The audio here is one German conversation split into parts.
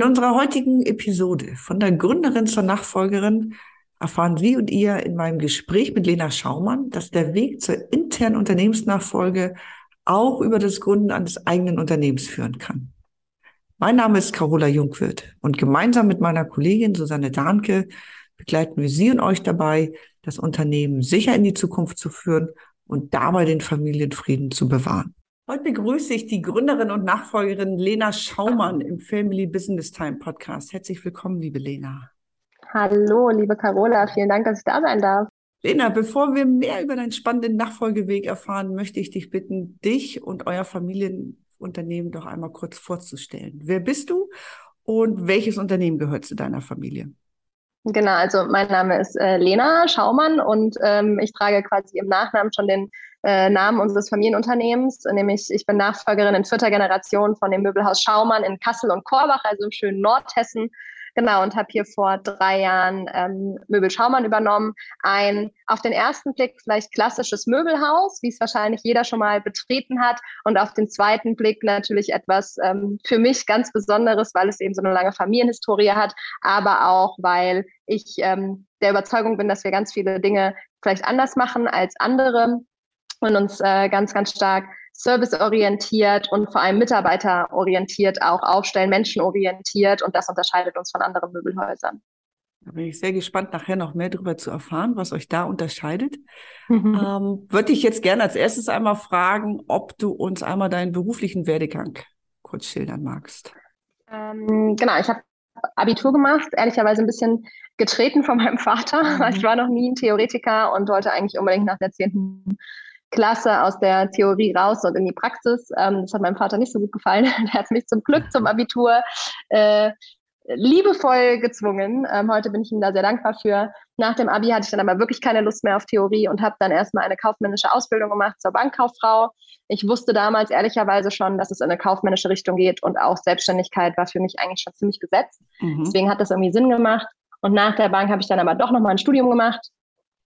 In unserer heutigen Episode von der Gründerin zur Nachfolgerin erfahren Sie und ihr in meinem Gespräch mit Lena Schaumann, dass der Weg zur internen Unternehmensnachfolge auch über das Gründen eines eigenen Unternehmens führen kann. Mein Name ist Carola Jungwirth und gemeinsam mit meiner Kollegin Susanne Dahnke begleiten wir Sie und euch dabei, das Unternehmen sicher in die Zukunft zu führen und dabei den Familienfrieden zu bewahren. Heute begrüße ich die Gründerin und Nachfolgerin Lena Schaumann im Family Business Time Podcast. Herzlich willkommen, liebe Lena. Hallo, liebe Carola. Vielen Dank, dass ich da sein darf. Lena, bevor wir mehr über deinen spannenden Nachfolgeweg erfahren, möchte ich dich bitten, dich und euer Familienunternehmen doch einmal kurz vorzustellen. Wer bist du und welches Unternehmen gehört zu deiner Familie? Genau, also mein Name ist äh, Lena Schaumann und ähm, ich trage quasi im Nachnamen schon den äh, Namen unseres Familienunternehmens, nämlich ich bin Nachfolgerin in vierter Generation von dem Möbelhaus Schaumann in Kassel und Korbach, also im schönen Nordhessen. Genau, und habe hier vor drei Jahren ähm, Möbel Schaumann übernommen. Ein auf den ersten Blick vielleicht klassisches Möbelhaus, wie es wahrscheinlich jeder schon mal betreten hat. Und auf den zweiten Blick natürlich etwas ähm, für mich ganz Besonderes, weil es eben so eine lange Familienhistorie hat, aber auch, weil ich ähm, der Überzeugung bin, dass wir ganz viele Dinge vielleicht anders machen als andere und uns äh, ganz, ganz stark serviceorientiert und vor allem mitarbeiterorientiert auch aufstellen, menschenorientiert und das unterscheidet uns von anderen Möbelhäusern. Da bin ich sehr gespannt, nachher noch mehr darüber zu erfahren, was euch da unterscheidet. Mhm. Ähm, Würde ich jetzt gerne als erstes einmal fragen, ob du uns einmal deinen beruflichen Werdegang kurz schildern magst. Ähm, genau, ich habe Abitur gemacht, ehrlicherweise ein bisschen getreten von meinem Vater, mhm. weil ich war noch nie ein Theoretiker und wollte eigentlich unbedingt nach der zehnten Klasse aus der Theorie raus und in die Praxis. Ähm, das hat meinem Vater nicht so gut gefallen. er hat mich zum Glück zum Abitur äh, liebevoll gezwungen. Ähm, heute bin ich ihm da sehr dankbar für. Nach dem Abi hatte ich dann aber wirklich keine Lust mehr auf Theorie und habe dann erstmal eine kaufmännische Ausbildung gemacht zur Bankkauffrau. Ich wusste damals ehrlicherweise schon, dass es in eine kaufmännische Richtung geht und auch Selbstständigkeit war für mich eigentlich schon ziemlich gesetzt. Mhm. Deswegen hat das irgendwie Sinn gemacht. Und nach der Bank habe ich dann aber doch nochmal ein Studium gemacht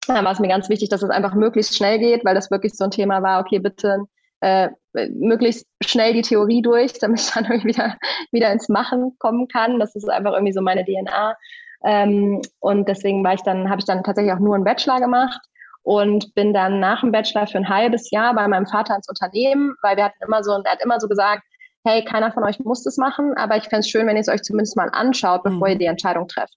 da war es mir ganz wichtig, dass es einfach möglichst schnell geht, weil das wirklich so ein Thema war, okay, bitte äh, möglichst schnell die Theorie durch, damit ich dann irgendwie wieder, wieder ins Machen kommen kann. Das ist einfach irgendwie so meine DNA. Ähm, und deswegen war ich dann, habe ich dann tatsächlich auch nur einen Bachelor gemacht und bin dann nach dem Bachelor für ein halbes Jahr bei meinem Vater ins Unternehmen, weil wir hatten immer so, er hat immer so gesagt, hey, keiner von euch muss das machen, aber ich fände es schön, wenn ihr es euch zumindest mal anschaut, bevor mhm. ihr die Entscheidung trefft.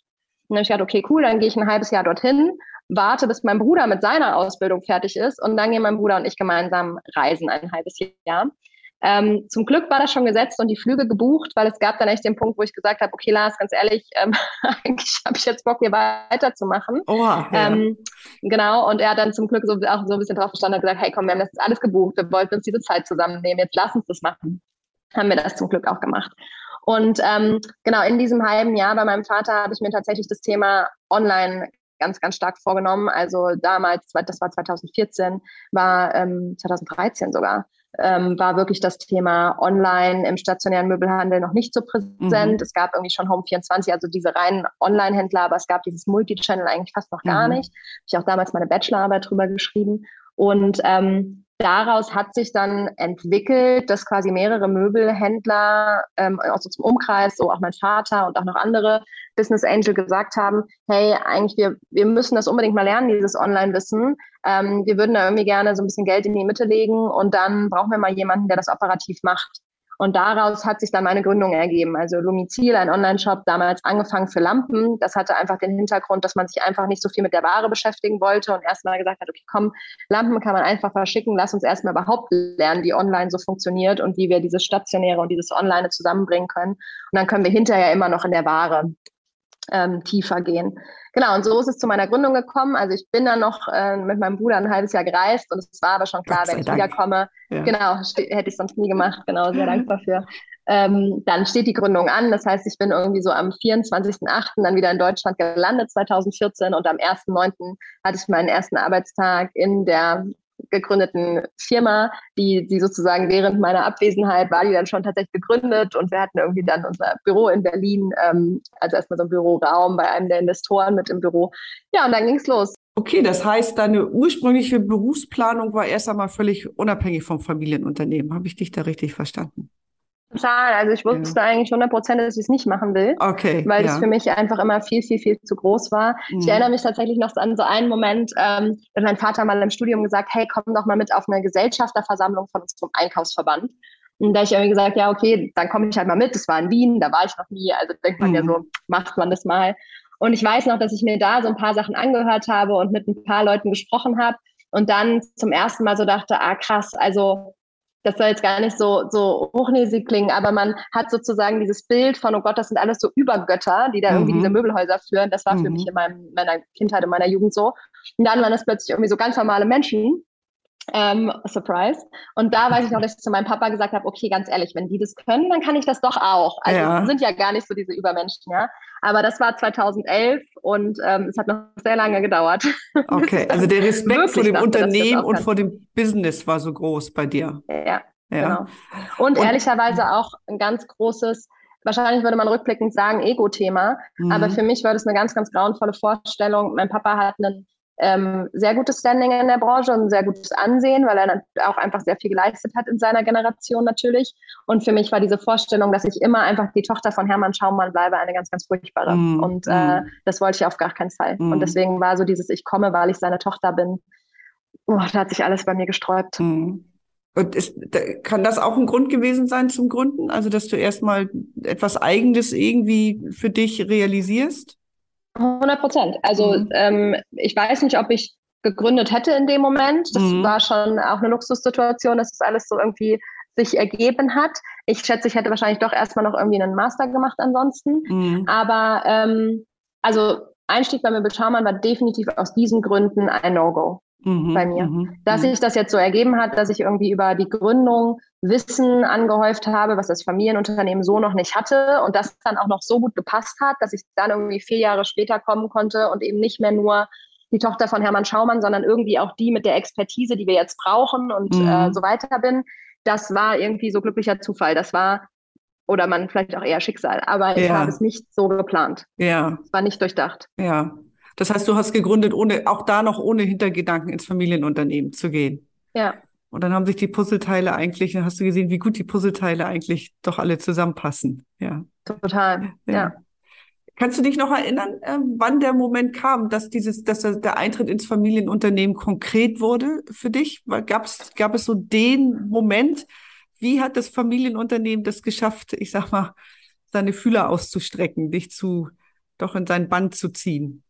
Und dann habe ich gedacht, okay, cool, dann gehe ich ein halbes Jahr dorthin warte, bis mein Bruder mit seiner Ausbildung fertig ist und dann gehen mein Bruder und ich gemeinsam reisen ein halbes Jahr. Ähm, zum Glück war das schon gesetzt und die Flüge gebucht, weil es gab dann echt den Punkt, wo ich gesagt habe, okay, Lars, ganz ehrlich, ähm, eigentlich habe ich jetzt Bock, hier weiterzumachen. Oha, ja. ähm, genau, und er hat dann zum Glück so, auch so ein bisschen drauf verstanden und gesagt, hey, komm, wir haben das alles gebucht, wir wollten uns diese Zeit zusammennehmen, jetzt lass uns das machen. Haben wir das zum Glück auch gemacht. Und ähm, genau in diesem halben Jahr bei meinem Vater habe ich mir tatsächlich das Thema Online ganz, ganz stark vorgenommen. Also damals, das war 2014, war ähm, 2013 sogar, ähm, war wirklich das Thema Online im stationären Möbelhandel noch nicht so präsent. Mhm. Es gab irgendwie schon Home24, also diese reinen Online-Händler, aber es gab dieses Multichannel eigentlich fast noch gar mhm. nicht. Habe ich auch damals meine Bachelorarbeit drüber geschrieben. Und ähm, daraus hat sich dann entwickelt, dass quasi mehrere Möbelhändler ähm, aus so zum Umkreis, so auch mein Vater und auch noch andere Business Angel gesagt haben, hey, eigentlich wir, wir müssen das unbedingt mal lernen, dieses Online-Wissen. Ähm, wir würden da irgendwie gerne so ein bisschen Geld in die Mitte legen und dann brauchen wir mal jemanden, der das operativ macht. Und daraus hat sich dann meine Gründung ergeben. Also Lumizil, ein Online-Shop, damals angefangen für Lampen. Das hatte einfach den Hintergrund, dass man sich einfach nicht so viel mit der Ware beschäftigen wollte und erstmal gesagt hat, okay, komm, Lampen kann man einfach verschicken. Lass uns erstmal überhaupt lernen, wie online so funktioniert und wie wir dieses Stationäre und dieses Online zusammenbringen können. Und dann können wir hinterher immer noch in der Ware ähm, tiefer ggehen. Genau, und so ist es zu meiner Gründung gekommen. Also ich bin dann noch äh, mit meinem Bruder ein halbes Jahr gereist und es war aber schon klar, wenn ich Dank. wiederkomme, ja. genau, hätte ich sonst nie gemacht, genau, sehr dankbar für. Ähm, dann steht die Gründung an. Das heißt, ich bin irgendwie so am 24.08. dann wieder in Deutschland gelandet, 2014. Und am 1.09. hatte ich meinen ersten Arbeitstag in der gegründeten Firma, die, die sozusagen während meiner Abwesenheit war die dann schon tatsächlich gegründet und wir hatten irgendwie dann unser Büro in Berlin, ähm, also erstmal so ein Büroraum bei einem der Investoren mit im Büro. Ja, und dann ging es los. Okay, das heißt, deine ursprüngliche Berufsplanung war erst einmal völlig unabhängig vom Familienunternehmen. Habe ich dich da richtig verstanden? Total. Also ich wusste ja. eigentlich 100 Prozent, dass ich es nicht machen will. Okay. Weil ja. es für mich einfach immer viel, viel, viel zu groß war. Mhm. Ich erinnere mich tatsächlich noch an so einen Moment, ähm, da hat mein Vater mal im Studium gesagt, hey, komm doch mal mit auf eine Gesellschafterversammlung von unserem Einkaufsverband. Und da habe ich irgendwie gesagt, ja, okay, dann komme ich halt mal mit. Das war in Wien, da war ich noch nie. Also denkt man mhm. ja so, macht man das mal. Und ich weiß noch, dass ich mir da so ein paar Sachen angehört habe und mit ein paar Leuten gesprochen habe und dann zum ersten Mal so dachte, ah krass, also das soll jetzt gar nicht so, so hochnäsig klingen, aber man hat sozusagen dieses Bild von, oh Gott, das sind alles so Übergötter, die da irgendwie mhm. diese Möbelhäuser führen. Das war mhm. für mich in meinem, meiner Kindheit, in meiner Jugend so. Und dann waren das plötzlich irgendwie so ganz normale Menschen, ähm, Surprise. Und da weiß ich noch, dass ich zu meinem Papa gesagt habe, okay, ganz ehrlich, wenn die das können, dann kann ich das doch auch. Also ja. sind ja gar nicht so diese Übermenschen, ja. Aber das war 2011 und ähm, es hat noch sehr lange gedauert. Okay, also der Respekt vor dem Unternehmen und vor dem Business war so groß bei dir. Ja, ja. genau. Und, und ehrlicherweise auch ein ganz großes, wahrscheinlich würde man rückblickend sagen, Ego-Thema. Mhm. Aber für mich war das eine ganz, ganz grauenvolle Vorstellung. Mein Papa hat einen ähm, sehr gutes Standing in der Branche und ein sehr gutes Ansehen, weil er auch einfach sehr viel geleistet hat in seiner Generation natürlich. Und für mich war diese Vorstellung, dass ich immer einfach die Tochter von Hermann Schaumann bleibe, eine ganz, ganz furchtbare. Mm, und äh, mm. das wollte ich auf gar keinen Fall. Mm. Und deswegen war so dieses Ich komme, weil ich seine Tochter bin. Oh, da hat sich alles bei mir gesträubt. Mm. Und ist, kann das auch ein Grund gewesen sein zum Gründen? Also, dass du erstmal etwas Eigenes irgendwie für dich realisierst? 100 Prozent. Also mhm. ähm, ich weiß nicht, ob ich gegründet hätte in dem Moment. Das mhm. war schon auch eine Luxussituation, dass das alles so irgendwie sich ergeben hat. Ich schätze, ich hätte wahrscheinlich doch erstmal noch irgendwie einen Master gemacht ansonsten. Mhm. Aber ähm, also Einstieg bei Möbel Schaumann war definitiv aus diesen Gründen ein No-Go mhm, bei mir. Mhm, dass sich das jetzt so ergeben hat, dass ich irgendwie über die Gründung Wissen angehäuft habe, was das Familienunternehmen so noch nicht hatte und das dann auch noch so gut gepasst hat, dass ich dann irgendwie vier Jahre später kommen konnte und eben nicht mehr nur die Tochter von Hermann Schaumann, sondern irgendwie auch die mit der Expertise, die wir jetzt brauchen und mhm. äh, so weiter bin. Das war irgendwie so glücklicher Zufall. Das war oder man vielleicht auch eher Schicksal, aber ja. ich habe es nicht so geplant. Ja. Es war nicht durchdacht. Ja. Das heißt, du hast gegründet, ohne auch da noch ohne Hintergedanken ins Familienunternehmen zu gehen. Ja. Und dann haben sich die Puzzleteile eigentlich, dann hast du gesehen, wie gut die Puzzleteile eigentlich doch alle zusammenpassen. Ja. Total. Ja. ja. Kannst du dich noch erinnern, äh, wann der Moment kam, dass dieses, dass der Eintritt ins Familienunternehmen konkret wurde für dich? Gab's, gab es so den Moment? Wie hat das Familienunternehmen das geschafft, ich sag mal, seine Fühler auszustrecken, dich zu, doch in sein Band zu ziehen?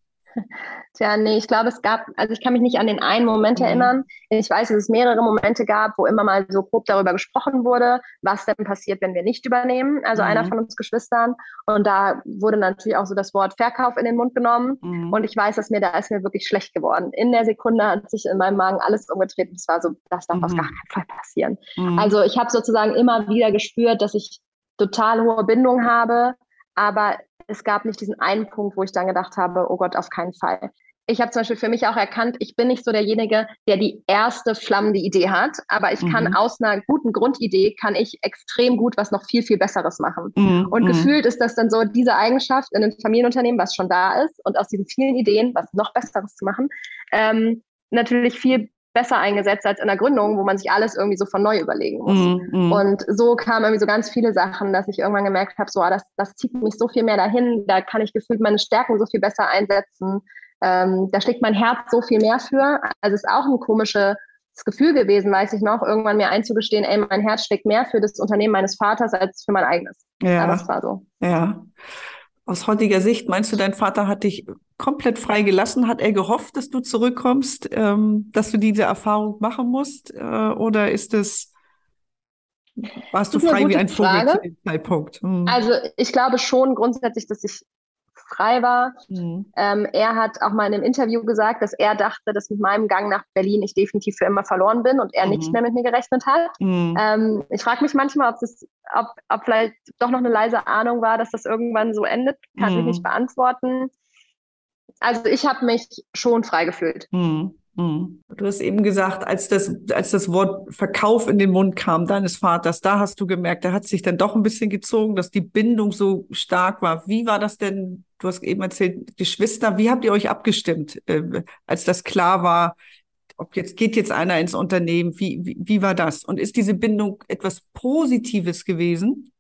Tja, nee, ich glaube, es gab, also ich kann mich nicht an den einen Moment mhm. erinnern. Ich weiß, dass es mehrere Momente gab, wo immer mal so grob darüber gesprochen wurde, was denn passiert, wenn wir nicht übernehmen, also mhm. einer von uns Geschwistern. Und da wurde natürlich auch so das Wort Verkauf in den Mund genommen. Mhm. Und ich weiß, dass mir da ist mir wirklich schlecht geworden. In der Sekunde hat sich in meinem Magen alles umgetreten. Es war so, das darf auf mhm. gar keinen Fall passieren. Mhm. Also ich habe sozusagen immer wieder gespürt, dass ich total hohe Bindung habe, aber es gab nicht diesen einen Punkt, wo ich dann gedacht habe, oh Gott, auf keinen Fall. Ich habe zum Beispiel für mich auch erkannt, ich bin nicht so derjenige, der die erste flammende Idee hat, aber ich mhm. kann aus einer guten Grundidee, kann ich extrem gut was noch viel, viel Besseres machen. Mhm. Und mhm. gefühlt ist das dann so diese Eigenschaft in einem Familienunternehmen, was schon da ist und aus diesen vielen Ideen was noch Besseres zu machen, ähm, natürlich viel besser eingesetzt als in der Gründung, wo man sich alles irgendwie so von neu überlegen muss. Mm, mm. Und so kamen irgendwie so ganz viele Sachen, dass ich irgendwann gemerkt habe, so, ah, das, das zieht mich so viel mehr dahin, da kann ich gefühlt meine Stärken so viel besser einsetzen. Ähm, da schlägt mein Herz so viel mehr für. Also es ist auch ein komisches Gefühl gewesen, weiß ich noch, irgendwann mir einzugestehen, ey, mein Herz schlägt mehr für das Unternehmen meines Vaters als für mein eigenes. Ja, Aber das war so. Ja. Aus heutiger Sicht, meinst du, dein Vater hat dich komplett frei gelassen? Hat er gehofft, dass du zurückkommst, ähm, dass du diese Erfahrung machen musst? Äh, oder ist es, warst du frei wie ein Vogel zu dem Zeitpunkt? Hm. Also ich glaube schon grundsätzlich, dass ich frei war. Mhm. Ähm, er hat auch mal in einem Interview gesagt, dass er dachte, dass mit meinem Gang nach Berlin ich definitiv für immer verloren bin und er mhm. nicht mehr mit mir gerechnet hat. Mhm. Ähm, ich frage mich manchmal, ob, das, ob, ob vielleicht doch noch eine leise Ahnung war, dass das irgendwann so endet. Kann ich nicht mhm. beantworten. Also ich habe mich schon frei gefühlt. Mhm. Mhm. Du hast eben gesagt, als das, als das Wort Verkauf in den Mund kam deines Vaters, da hast du gemerkt, da hat sich dann doch ein bisschen gezogen, dass die Bindung so stark war. Wie war das denn? Du hast eben erzählt, Geschwister, wie habt ihr euch abgestimmt, äh, als das klar war, ob jetzt geht jetzt einer ins Unternehmen? Wie, wie, wie war das? Und ist diese Bindung etwas Positives gewesen?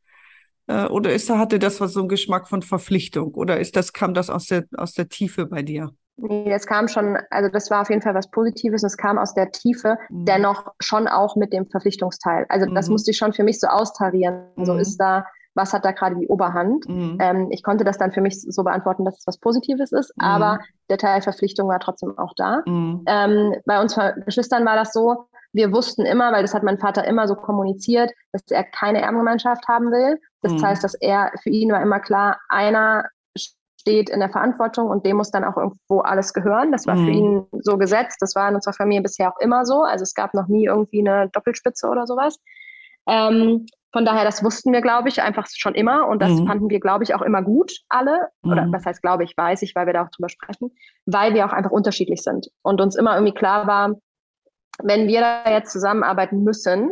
Äh, oder ist da, hatte das was so einen Geschmack von Verpflichtung? Oder ist das, kam das aus der, aus der Tiefe bei dir? Nee, das kam schon, also das war auf jeden Fall was Positives. Es kam aus der Tiefe, mhm. dennoch schon auch mit dem Verpflichtungsteil. Also das mhm. musste ich schon für mich so austarieren. Mhm. So ist da, was hat da gerade die Oberhand? Mhm. Ähm, ich konnte das dann für mich so beantworten, dass es was Positives ist, mhm. aber der Teil Verpflichtung war trotzdem auch da. Mhm. Ähm, bei uns Geschwistern war das so, wir wussten immer, weil das hat mein Vater immer so kommuniziert, dass er keine Erbengemeinschaft haben will. Das heißt, dass er, für ihn war immer klar, einer steht in der Verantwortung und dem muss dann auch irgendwo alles gehören. Das war mhm. für ihn so gesetzt. Das war in unserer Familie bisher auch immer so. Also es gab noch nie irgendwie eine Doppelspitze oder sowas. Ähm, von daher, das wussten wir, glaube ich, einfach schon immer und das mhm. fanden wir, glaube ich, auch immer gut, alle. Mhm. Oder was heißt, glaube ich, weiß ich, weil wir da auch drüber sprechen, weil wir auch einfach unterschiedlich sind und uns immer irgendwie klar war, wenn wir da jetzt zusammenarbeiten müssen,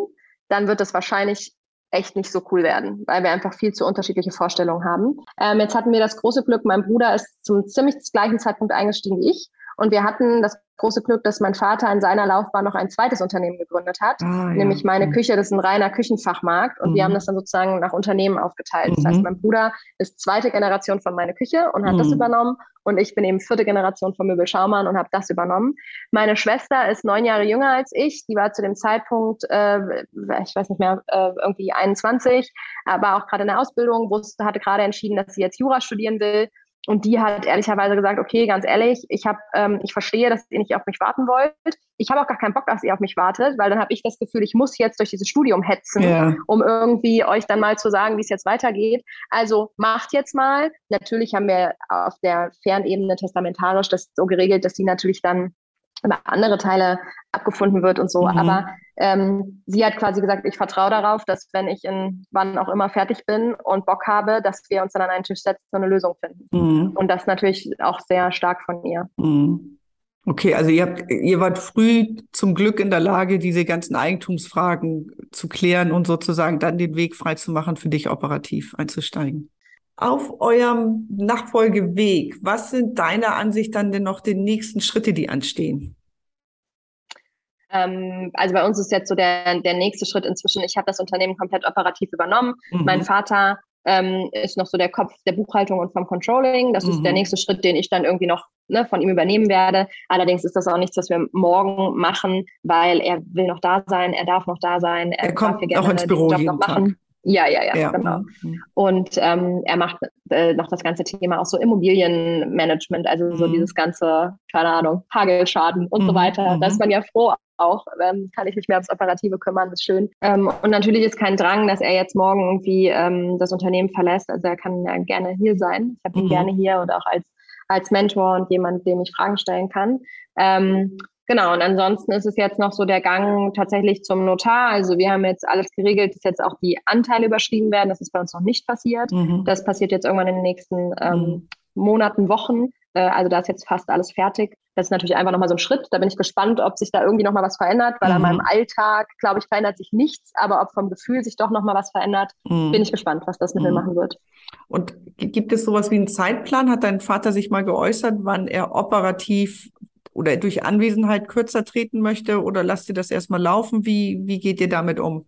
dann wird es wahrscheinlich echt nicht so cool werden, weil wir einfach viel zu unterschiedliche Vorstellungen haben. Ähm, jetzt hatten wir das große Glück, mein Bruder ist zum ziemlich gleichen Zeitpunkt eingestiegen wie ich und wir hatten das große Glück, dass mein Vater in seiner Laufbahn noch ein zweites Unternehmen gegründet hat, ah, nämlich ja. meine mhm. Küche. Das ist ein reiner Küchenfachmarkt und mhm. wir haben das dann sozusagen nach Unternehmen aufgeteilt. Das heißt, mhm. mein Bruder ist zweite Generation von meine Küche und hat mhm. das übernommen und ich bin eben vierte Generation von Möbel Schaumann und habe das übernommen. Meine Schwester ist neun Jahre jünger als ich. Die war zu dem Zeitpunkt, äh, ich weiß nicht mehr, äh, irgendwie 21, aber auch gerade in der Ausbildung, wusste, hatte gerade entschieden, dass sie jetzt Jura studieren will und die hat ehrlicherweise gesagt, okay, ganz ehrlich, ich habe, ähm, ich verstehe, dass ihr nicht auf mich warten wollt. Ich habe auch gar keinen Bock, dass ihr auf mich wartet, weil dann habe ich das Gefühl, ich muss jetzt durch dieses Studium hetzen, ja. um irgendwie euch dann mal zu sagen, wie es jetzt weitergeht. Also macht jetzt mal. Natürlich haben wir auf der Fernebene testamentarisch das so geregelt, dass sie natürlich dann über andere Teile abgefunden wird und so. Mhm. Aber ähm, sie hat quasi gesagt, ich vertraue darauf, dass wenn ich in wann auch immer fertig bin und Bock habe, dass wir uns dann an einen Tisch setzen und eine Lösung finden. Mhm. Und das natürlich auch sehr stark von ihr. Mhm. Okay, also ihr habt, ihr wart früh zum Glück in der Lage, diese ganzen Eigentumsfragen zu klären und sozusagen dann den Weg frei zu machen, für dich operativ einzusteigen. Auf eurem Nachfolgeweg, was sind deiner Ansicht dann denn noch die nächsten Schritte, die anstehen? Ähm, also bei uns ist jetzt so der, der nächste Schritt inzwischen, ich habe das Unternehmen komplett operativ übernommen. Mhm. Mein Vater ähm, ist noch so der Kopf der Buchhaltung und vom Controlling. Das mhm. ist der mhm. nächste Schritt, den ich dann irgendwie noch ne, von ihm übernehmen werde. Allerdings ist das auch nichts, was wir morgen machen, weil er will noch da sein, er darf noch da sein. Er, er kommt auch ins Büro jeden Tag. Machen. Ja, ja, ja, ja. genau. Mhm. Und ähm, er macht äh, noch das ganze Thema auch so Immobilienmanagement, also so mhm. dieses ganze, keine Ahnung, Hagelschaden und mhm. so weiter. Da ist man ja froh auch, ähm, kann ich mich mehr ums Operative kümmern, das ist schön. Ähm, und natürlich ist kein Drang, dass er jetzt morgen irgendwie ähm, das Unternehmen verlässt. Also er kann ja gerne hier sein. Ich habe ihn gerne hier und auch als, als Mentor und jemand, dem ich Fragen stellen kann. Genau, und ansonsten ist es jetzt noch so der Gang tatsächlich zum Notar. Also wir haben jetzt alles geregelt, dass jetzt auch die Anteile überschrieben werden. Das ist bei uns noch nicht passiert. Mhm. Das passiert jetzt irgendwann in den nächsten ähm, mhm. Monaten, Wochen. Äh, also da ist jetzt fast alles fertig. Das ist natürlich einfach nochmal so ein Schritt. Da bin ich gespannt, ob sich da irgendwie nochmal was verändert, weil mhm. an meinem Alltag, glaube ich, verändert sich nichts. Aber ob vom Gefühl sich doch nochmal was verändert, mhm. bin ich gespannt, was das mit mir mhm. machen wird. Und gibt es sowas wie einen Zeitplan? Hat dein Vater sich mal geäußert, wann er operativ oder durch Anwesenheit kürzer treten möchte oder lasst ihr das erstmal laufen? Wie, wie geht ihr damit um?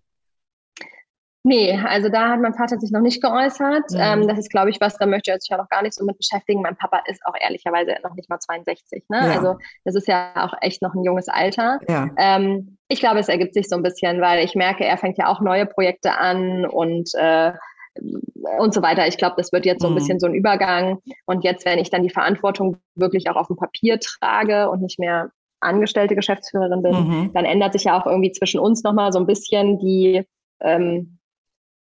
Nee, also da hat mein Vater sich noch nicht geäußert. Mhm. Ähm, das ist, glaube ich, was, da möchte er sich ja noch gar nicht so mit beschäftigen. Mein Papa ist auch ehrlicherweise noch nicht mal 62. Ne? Ja. Also das ist ja auch echt noch ein junges Alter. Ja. Ähm, ich glaube, es ergibt sich so ein bisschen, weil ich merke, er fängt ja auch neue Projekte an und äh, und so weiter. Ich glaube, das wird jetzt so ein mhm. bisschen so ein Übergang. Und jetzt, wenn ich dann die Verantwortung wirklich auch auf dem Papier trage und nicht mehr angestellte Geschäftsführerin bin, mhm. dann ändert sich ja auch irgendwie zwischen uns nochmal so ein bisschen die, ähm,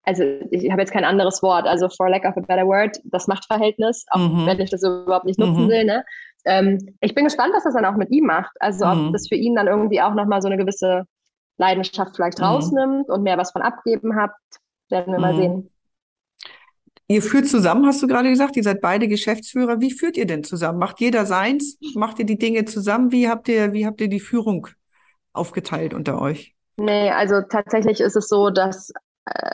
also ich habe jetzt kein anderes Wort, also for lack of a better word, das Machtverhältnis, auch mhm. wenn ich das überhaupt nicht nutzen mhm. will. Ne? Ähm, ich bin gespannt, was das dann auch mit ihm macht. Also ob mhm. das für ihn dann irgendwie auch nochmal so eine gewisse Leidenschaft vielleicht mhm. rausnimmt und mehr was von abgeben habt, werden wir mal sehen. Ihr führt zusammen, hast du gerade gesagt, ihr seid beide Geschäftsführer. Wie führt ihr denn zusammen? Macht jeder seins? Macht ihr die Dinge zusammen? Wie habt ihr, wie habt ihr die Führung aufgeteilt unter euch? Nee, also tatsächlich ist es so, dass äh,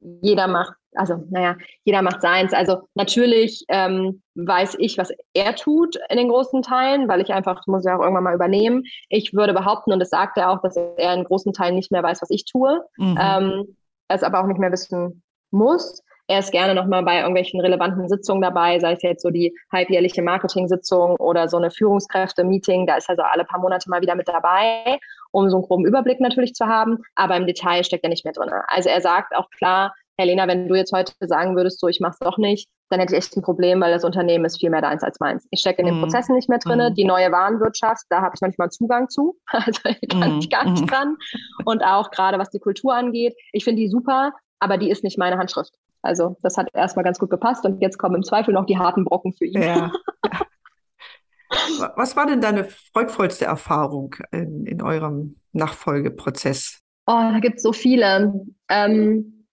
jeder macht, also naja, jeder macht seins. Also natürlich ähm, weiß ich, was er tut in den großen Teilen, weil ich einfach, muss ja auch irgendwann mal übernehmen. Ich würde behaupten, und das sagt er auch, dass er in großen Teilen nicht mehr weiß, was ich tue. Mhm. Ähm, es aber auch nicht mehr wissen muss. Er ist gerne nochmal bei irgendwelchen relevanten Sitzungen dabei, sei es jetzt so die halbjährliche Marketing-Sitzung oder so eine Führungskräfte-Meeting. Da ist er so alle paar Monate mal wieder mit dabei, um so einen groben Überblick natürlich zu haben. Aber im Detail steckt er nicht mehr drin. Also er sagt auch klar, Helena, wenn du jetzt heute sagen würdest, so ich mach's doch nicht, dann hätte ich echt ein Problem, weil das Unternehmen ist viel mehr deins als meins. Ich stecke in den mhm. Prozessen nicht mehr drin. Mhm. Die neue Warenwirtschaft, da habe ich manchmal Zugang zu. Also ich kann mhm. ich gar nicht mhm. dran. Und auch gerade was die Kultur angeht, ich finde die super, aber die ist nicht meine Handschrift. Also das hat erstmal ganz gut gepasst und jetzt kommen im Zweifel noch die harten Brocken für ihn. Ja. Was war denn deine freudvollste Erfahrung in, in eurem Nachfolgeprozess? Oh, da gibt es so viele. Ähm,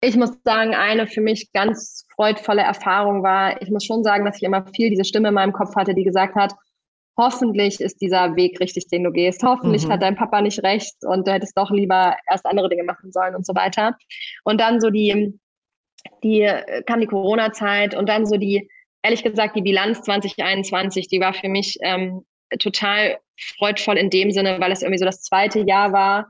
ich muss sagen, eine für mich ganz freudvolle Erfahrung war, ich muss schon sagen, dass ich immer viel diese Stimme in meinem Kopf hatte, die gesagt hat, hoffentlich ist dieser Weg richtig, den du gehst. Hoffentlich mhm. hat dein Papa nicht recht und du hättest doch lieber erst andere Dinge machen sollen und so weiter. Und dann so die die äh, kam die Corona-Zeit und dann so die, ehrlich gesagt, die Bilanz 2021, die war für mich ähm, total freudvoll in dem Sinne, weil es irgendwie so das zweite Jahr war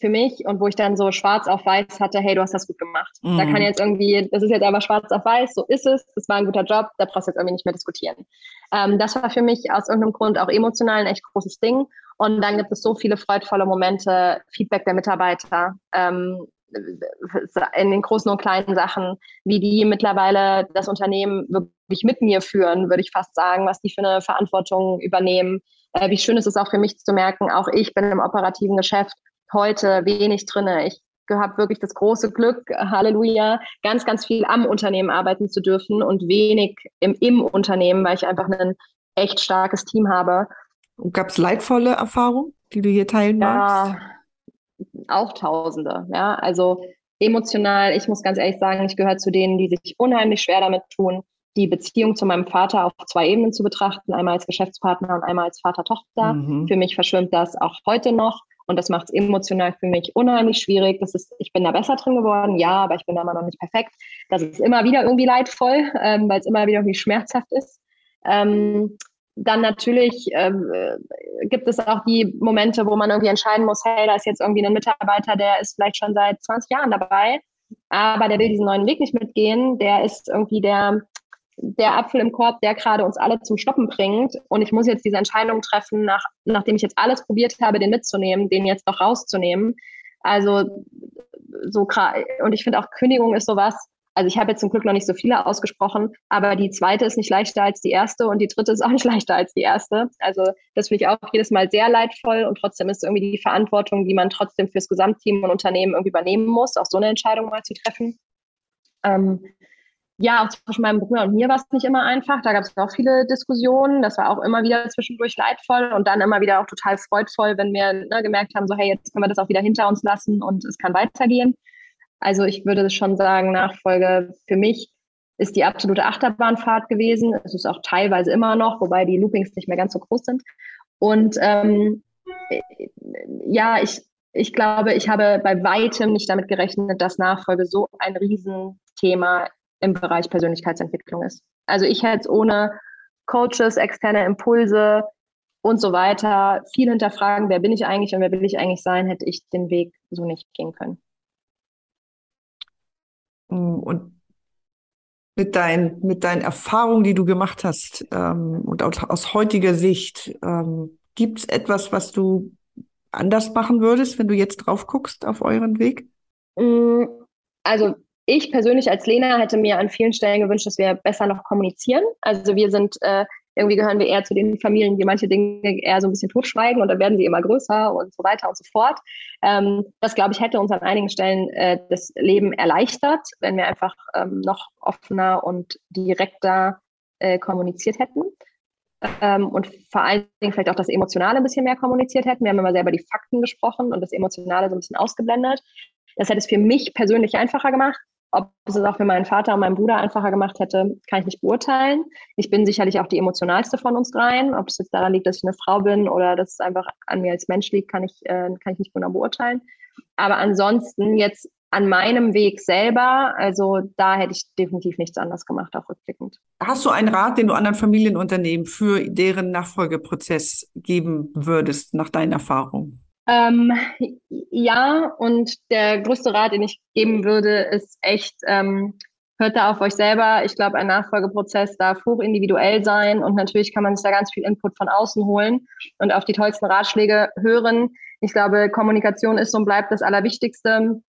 für mich und wo ich dann so schwarz auf weiß hatte, hey, du hast das gut gemacht. Mhm. Da kann jetzt irgendwie, das ist jetzt einfach schwarz auf weiß, so ist es, das war ein guter Job, da brauchst du jetzt irgendwie nicht mehr diskutieren. Ähm, das war für mich aus irgendeinem Grund auch emotional ein echt großes Ding. Und dann gibt es so viele freudvolle Momente, Feedback der Mitarbeiter, ähm, in den großen und kleinen Sachen, wie die mittlerweile das Unternehmen wirklich mit mir führen, würde ich fast sagen, was die für eine Verantwortung übernehmen. Äh, wie schön ist es auch für mich zu merken, auch ich bin im operativen Geschäft heute wenig drinne. Ich habe wirklich das große Glück, Halleluja, ganz, ganz viel am Unternehmen arbeiten zu dürfen und wenig im, im Unternehmen, weil ich einfach ein echt starkes Team habe. Gab es leidvolle Erfahrungen, die du hier teilen magst? Auch Tausende. Ja, also emotional, ich muss ganz ehrlich sagen, ich gehöre zu denen, die sich unheimlich schwer damit tun, die Beziehung zu meinem Vater auf zwei Ebenen zu betrachten, einmal als Geschäftspartner und einmal als Vater-Tochter. Mhm. Für mich verschwimmt das auch heute noch und das macht es emotional für mich unheimlich schwierig. Das ist, ich bin da besser drin geworden, ja, aber ich bin da immer noch nicht perfekt. Das ist immer wieder irgendwie leidvoll, ähm, weil es immer wieder irgendwie schmerzhaft ist. Ähm, dann natürlich ähm, äh, gibt es auch die Momente, wo man irgendwie entscheiden muss, hey, da ist jetzt irgendwie ein Mitarbeiter, der ist vielleicht schon seit 20 Jahren dabei, aber der will diesen neuen Weg nicht mitgehen. Der ist irgendwie der, der Apfel im Korb, der gerade uns alle zum Stoppen bringt. Und ich muss jetzt diese Entscheidung treffen, nach, nachdem ich jetzt alles probiert habe, den mitzunehmen, den jetzt doch rauszunehmen. Also so und ich finde auch Kündigung ist sowas, also ich habe jetzt zum Glück noch nicht so viele ausgesprochen, aber die zweite ist nicht leichter als die erste und die dritte ist auch nicht leichter als die erste. Also das finde ich auch jedes Mal sehr leidvoll und trotzdem ist irgendwie die Verantwortung, die man trotzdem fürs Gesamtteam und Unternehmen irgendwie übernehmen muss, auch so eine Entscheidung mal zu treffen. Ähm, ja, auch zwischen meinem Bruder und mir war es nicht immer einfach. Da gab es auch viele Diskussionen. Das war auch immer wieder zwischendurch leidvoll und dann immer wieder auch total freudvoll, wenn wir ne, gemerkt haben, so hey, jetzt können wir das auch wieder hinter uns lassen und es kann weitergehen. Also ich würde schon sagen, Nachfolge für mich ist die absolute Achterbahnfahrt gewesen. Es ist auch teilweise immer noch, wobei die Loopings nicht mehr ganz so groß sind. Und ähm, ja, ich, ich glaube, ich habe bei weitem nicht damit gerechnet, dass Nachfolge so ein Riesenthema im Bereich Persönlichkeitsentwicklung ist. Also ich hätte es ohne Coaches, externe Impulse und so weiter, viel hinterfragen, wer bin ich eigentlich und wer will ich eigentlich sein, hätte ich den Weg so nicht gehen können. Und mit, dein, mit deinen Erfahrungen, die du gemacht hast ähm, und aus, aus, heutiger Sicht, ähm, gibt es etwas, was du anders machen würdest, wenn du jetzt drauf guckst auf euren Weg? Mm, also ich persönlich als Lena hätte mir an vielen Stellen gewünscht, dass wir besser noch kommunizieren. Also wir sind äh, irgendwie gehören wir eher zu den Familien, die manche Dinge eher so ein bisschen totschweigen und dann werden sie immer größer und so weiter und so fort. Ähm, das, glaube ich, hätte uns an einigen Stellen äh, das Leben erleichtert, wenn wir einfach ähm, noch offener und direkter äh, kommuniziert hätten. Ähm, und vor allen Dingen vielleicht auch das Emotionale ein bisschen mehr kommuniziert hätten. Wir haben immer selber die Fakten gesprochen und das Emotionale so ein bisschen ausgeblendet. Das hätte es für mich persönlich einfacher gemacht. Ob es es auch für meinen Vater und meinen Bruder einfacher gemacht hätte, kann ich nicht beurteilen. Ich bin sicherlich auch die emotionalste von uns dreien. Ob es jetzt daran liegt, dass ich eine Frau bin oder dass es einfach an mir als Mensch liegt, kann ich, äh, kann ich nicht genau beurteilen. Aber ansonsten jetzt an meinem Weg selber, also da hätte ich definitiv nichts anders gemacht, auch rückblickend. Hast du einen Rat, den du anderen Familienunternehmen für deren Nachfolgeprozess geben würdest, nach deinen Erfahrungen? Ähm, ja, und der größte Rat, den ich geben würde, ist echt, ähm, hört da auf euch selber. Ich glaube, ein Nachfolgeprozess darf hoch individuell sein und natürlich kann man sich da ganz viel Input von außen holen und auf die tollsten Ratschläge hören. Ich glaube, Kommunikation ist und bleibt das Allerwichtigste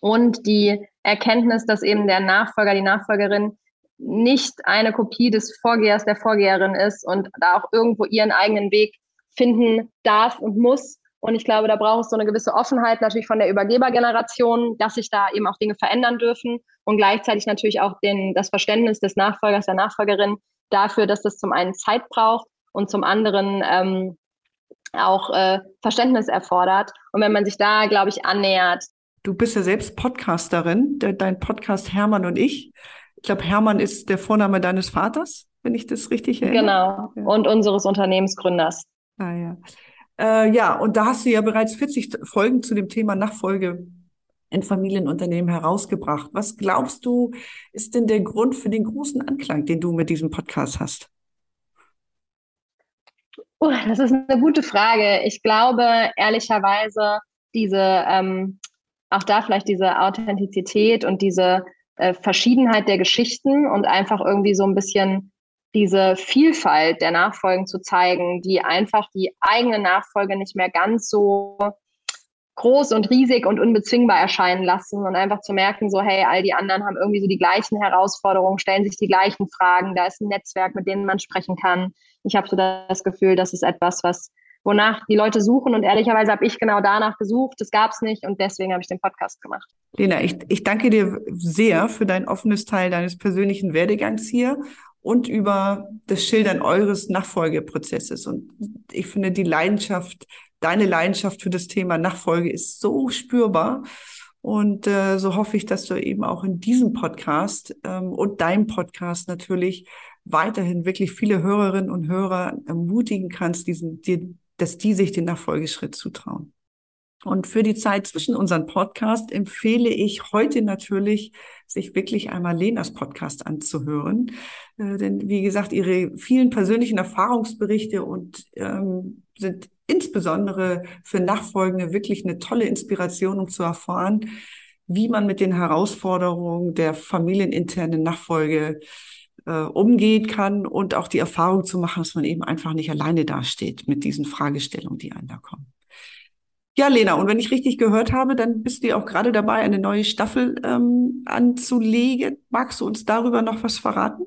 und die Erkenntnis, dass eben der Nachfolger, die Nachfolgerin nicht eine Kopie des Vorgehers, der Vorgeherin ist und da auch irgendwo ihren eigenen Weg finden darf und muss, und ich glaube, da braucht es so eine gewisse Offenheit natürlich von der Übergebergeneration, dass sich da eben auch Dinge verändern dürfen und gleichzeitig natürlich auch den, das Verständnis des Nachfolgers, der Nachfolgerin dafür, dass das zum einen Zeit braucht und zum anderen ähm, auch äh, Verständnis erfordert. Und wenn man sich da, glaube ich, annähert. Du bist ja selbst Podcasterin, dein Podcast Hermann und ich. Ich glaube, Hermann ist der Vorname deines Vaters, wenn ich das richtig erinnere. Genau, ja. und unseres Unternehmensgründers. Ah ja. Äh, ja, und da hast du ja bereits 40 Folgen zu dem Thema Nachfolge in Familienunternehmen herausgebracht. Was glaubst du, ist denn der Grund für den großen Anklang, den du mit diesem Podcast hast? Oh, das ist eine gute Frage. Ich glaube ehrlicherweise, diese, ähm, auch da vielleicht diese Authentizität und diese äh, Verschiedenheit der Geschichten und einfach irgendwie so ein bisschen diese Vielfalt der Nachfolgen zu zeigen, die einfach die eigene Nachfolge nicht mehr ganz so groß und riesig und unbezwingbar erscheinen lassen und einfach zu merken, so hey, all die anderen haben irgendwie so die gleichen Herausforderungen, stellen sich die gleichen Fragen, da ist ein Netzwerk, mit dem man sprechen kann. Ich habe so das Gefühl, das ist etwas, was wonach die Leute suchen und ehrlicherweise habe ich genau danach gesucht, das gab es nicht und deswegen habe ich den Podcast gemacht. Lena, ich, ich danke dir sehr für dein offenes Teil deines persönlichen Werdegangs hier und über das Schildern eures Nachfolgeprozesses. Und ich finde, die Leidenschaft, deine Leidenschaft für das Thema Nachfolge ist so spürbar. Und äh, so hoffe ich, dass du eben auch in diesem Podcast ähm, und deinem Podcast natürlich weiterhin wirklich viele Hörerinnen und Hörer ermutigen kannst, diesen, die, dass die sich den Nachfolgeschritt zutrauen. Und für die Zeit zwischen unseren Podcast empfehle ich heute natürlich, sich wirklich einmal Lenas Podcast anzuhören. Äh, denn wie gesagt, ihre vielen persönlichen Erfahrungsberichte und ähm, sind insbesondere für Nachfolgende wirklich eine tolle Inspiration, um zu erfahren, wie man mit den Herausforderungen der familieninternen Nachfolge äh, umgehen kann und auch die Erfahrung zu machen, dass man eben einfach nicht alleine dasteht mit diesen Fragestellungen, die einem da kommen. Ja, Lena, und wenn ich richtig gehört habe, dann bist du ja auch gerade dabei, eine neue Staffel ähm, anzulegen. Magst du uns darüber noch was verraten?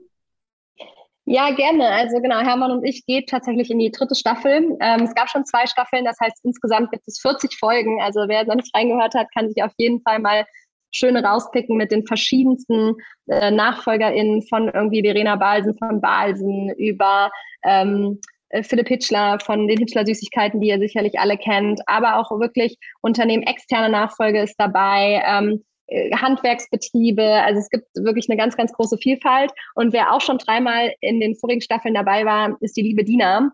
Ja, gerne. Also genau, Hermann und ich geht tatsächlich in die dritte Staffel. Ähm, es gab schon zwei Staffeln, das heißt insgesamt gibt es 40 Folgen. Also wer noch nicht reingehört hat, kann sich auf jeden Fall mal schöne rauspicken mit den verschiedensten äh, NachfolgerInnen von irgendwie Verena Balsen von Balsen über ähm, äh, Philipp Hitchler von den Hitchler Süßigkeiten, die ihr sicherlich alle kennt, aber auch wirklich Unternehmen externe Nachfolge ist dabei, ähm, äh, Handwerksbetriebe, also es gibt wirklich eine ganz, ganz große Vielfalt. Und wer auch schon dreimal in den vorigen Staffeln dabei war, ist die liebe Dina.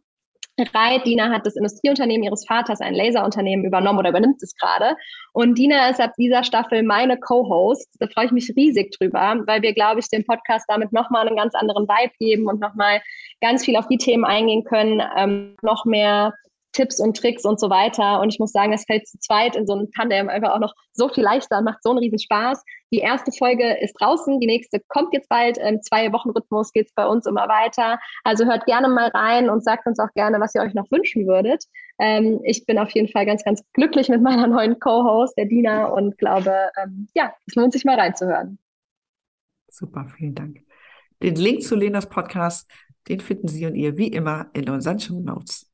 Reit. Dina hat das Industrieunternehmen ihres Vaters, ein Laserunternehmen, übernommen oder übernimmt es gerade. Und Dina ist ab dieser Staffel meine Co-Host. Da freue ich mich riesig drüber, weil wir, glaube ich, dem Podcast damit nochmal einen ganz anderen Vibe geben und nochmal ganz viel auf die Themen eingehen können, ähm, noch mehr Tipps und Tricks und so weiter. Und ich muss sagen, es fällt zu zweit in so einem Tandem einfach auch noch so viel leichter und macht so einen riesen Spaß. Die erste Folge ist draußen, die nächste kommt jetzt bald. Im Zwei-Wochen-Rhythmus geht es bei uns immer weiter. Also hört gerne mal rein und sagt uns auch gerne, was ihr euch noch wünschen würdet. Ähm, ich bin auf jeden Fall ganz, ganz glücklich mit meiner neuen Co-Host, der Dina, und glaube, ähm, ja, es lohnt sich mal reinzuhören. Super, vielen Dank. Den Link zu Lenas Podcast Den finden Sie und ihr wie immer in unseren Show Notes.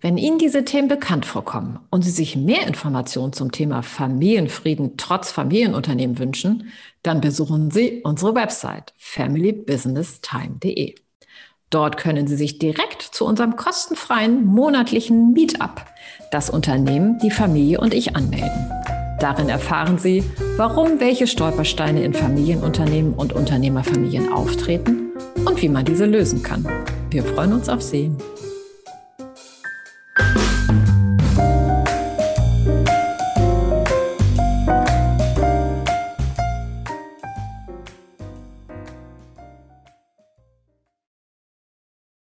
Wenn Ihnen diese Themen bekannt vorkommen und Sie sich mehr Informationen zum Thema Familienfrieden trotz Familienunternehmen wünschen, dann besuchen Sie unsere Website familybusinesstime.de. Dort können Sie sich direkt zu unserem kostenfreien monatlichen Meetup, das Unternehmen, die Familie und ich anmelden. Darin erfahren Sie, warum welche Stolpersteine in Familienunternehmen und Unternehmerfamilien auftreten und wie man diese lösen kann. Wir freuen uns auf Sie.